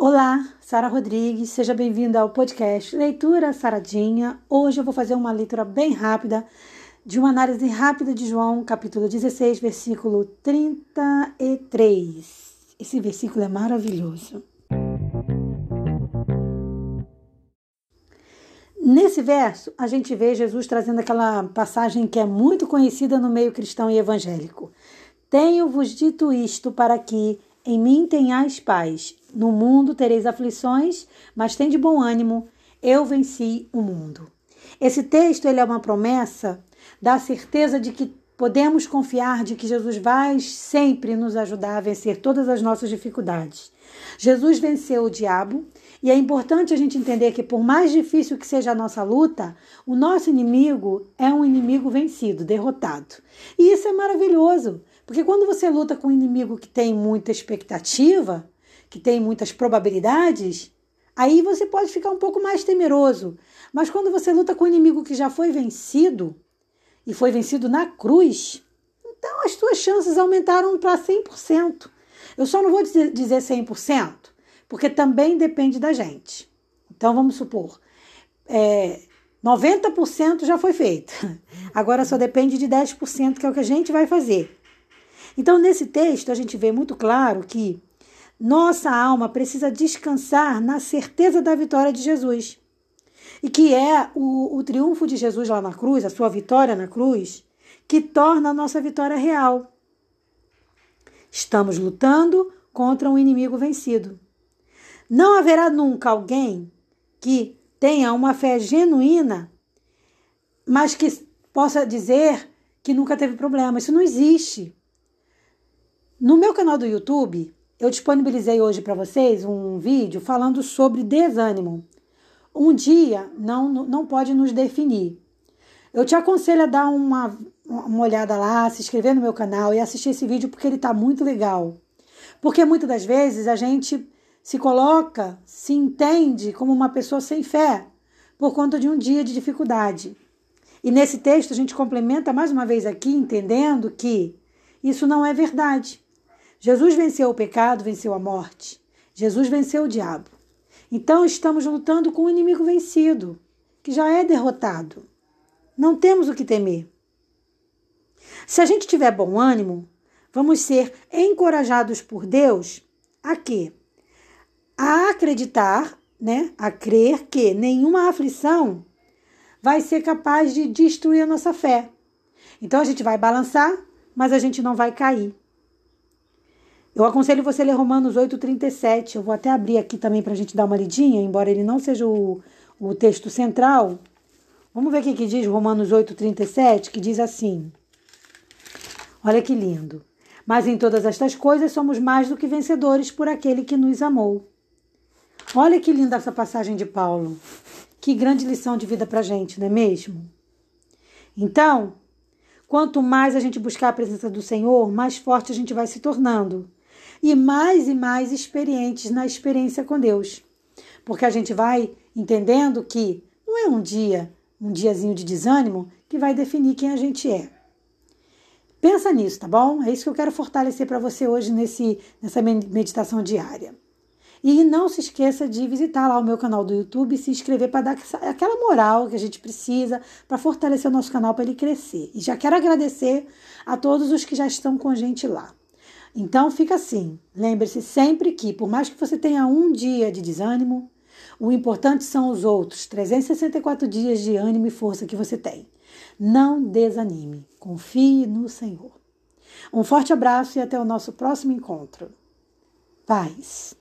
Olá, Sara Rodrigues, seja bem-vinda ao podcast Leitura Saradinha. Hoje eu vou fazer uma leitura bem rápida de uma análise rápida de João, capítulo 16, versículo 33. Esse versículo é maravilhoso. Nesse verso, a gente vê Jesus trazendo aquela passagem que é muito conhecida no meio cristão e evangélico. Tenho-vos dito isto para que em mim tenhais paz. No mundo tereis aflições, mas tem de bom ânimo. Eu venci o mundo. Esse texto ele é uma promessa da certeza de que podemos confiar de que Jesus vai sempre nos ajudar a vencer todas as nossas dificuldades. Jesus venceu o diabo e é importante a gente entender que, por mais difícil que seja a nossa luta, o nosso inimigo é um inimigo vencido, derrotado. E isso é maravilhoso, porque quando você luta com um inimigo que tem muita expectativa, que tem muitas probabilidades, aí você pode ficar um pouco mais temeroso. Mas quando você luta com um inimigo que já foi vencido, e foi vencido na cruz, então as suas chances aumentaram para 100%. Eu só não vou dizer, dizer 100%, porque também depende da gente. Então vamos supor, é, 90% já foi feito. Agora só depende de 10%, que é o que a gente vai fazer. Então, nesse texto, a gente vê muito claro que nossa alma precisa descansar na certeza da vitória de Jesus. E que é o, o triunfo de Jesus lá na cruz, a sua vitória na cruz, que torna a nossa vitória real. Estamos lutando contra um inimigo vencido. Não haverá nunca alguém que tenha uma fé genuína, mas que possa dizer que nunca teve problema. Isso não existe. No meu canal do YouTube, eu disponibilizei hoje para vocês um vídeo falando sobre desânimo. Um dia não, não pode nos definir. Eu te aconselho a dar uma, uma olhada lá, se inscrever no meu canal e assistir esse vídeo porque ele está muito legal. Porque muitas das vezes a gente se coloca, se entende como uma pessoa sem fé por conta de um dia de dificuldade. E nesse texto a gente complementa mais uma vez aqui, entendendo que isso não é verdade. Jesus venceu o pecado, venceu a morte. Jesus venceu o diabo. Então estamos lutando com um inimigo vencido, que já é derrotado. Não temos o que temer. Se a gente tiver bom ânimo, vamos ser encorajados por Deus a quê? A acreditar, né? A crer que nenhuma aflição vai ser capaz de destruir a nossa fé. Então a gente vai balançar, mas a gente não vai cair. Eu aconselho você a ler Romanos 8,37. Eu vou até abrir aqui também para a gente dar uma lidinha, embora ele não seja o, o texto central. Vamos ver o que, que diz Romanos 8,37, que diz assim. Olha que lindo. Mas em todas estas coisas somos mais do que vencedores por aquele que nos amou. Olha que linda essa passagem de Paulo. Que grande lição de vida para a gente, não é mesmo? Então, quanto mais a gente buscar a presença do Senhor, mais forte a gente vai se tornando e mais e mais experientes na experiência com Deus. Porque a gente vai entendendo que não é um dia, um diazinho de desânimo que vai definir quem a gente é. Pensa nisso, tá bom? É isso que eu quero fortalecer para você hoje nesse, nessa meditação diária. E não se esqueça de visitar lá o meu canal do YouTube e se inscrever para dar aquela moral que a gente precisa para fortalecer o nosso canal para ele crescer. E já quero agradecer a todos os que já estão com a gente lá. Então fica assim. Lembre-se sempre que, por mais que você tenha um dia de desânimo, o importante são os outros 364 dias de ânimo e força que você tem. Não desanime. Confie no Senhor. Um forte abraço e até o nosso próximo encontro. Paz.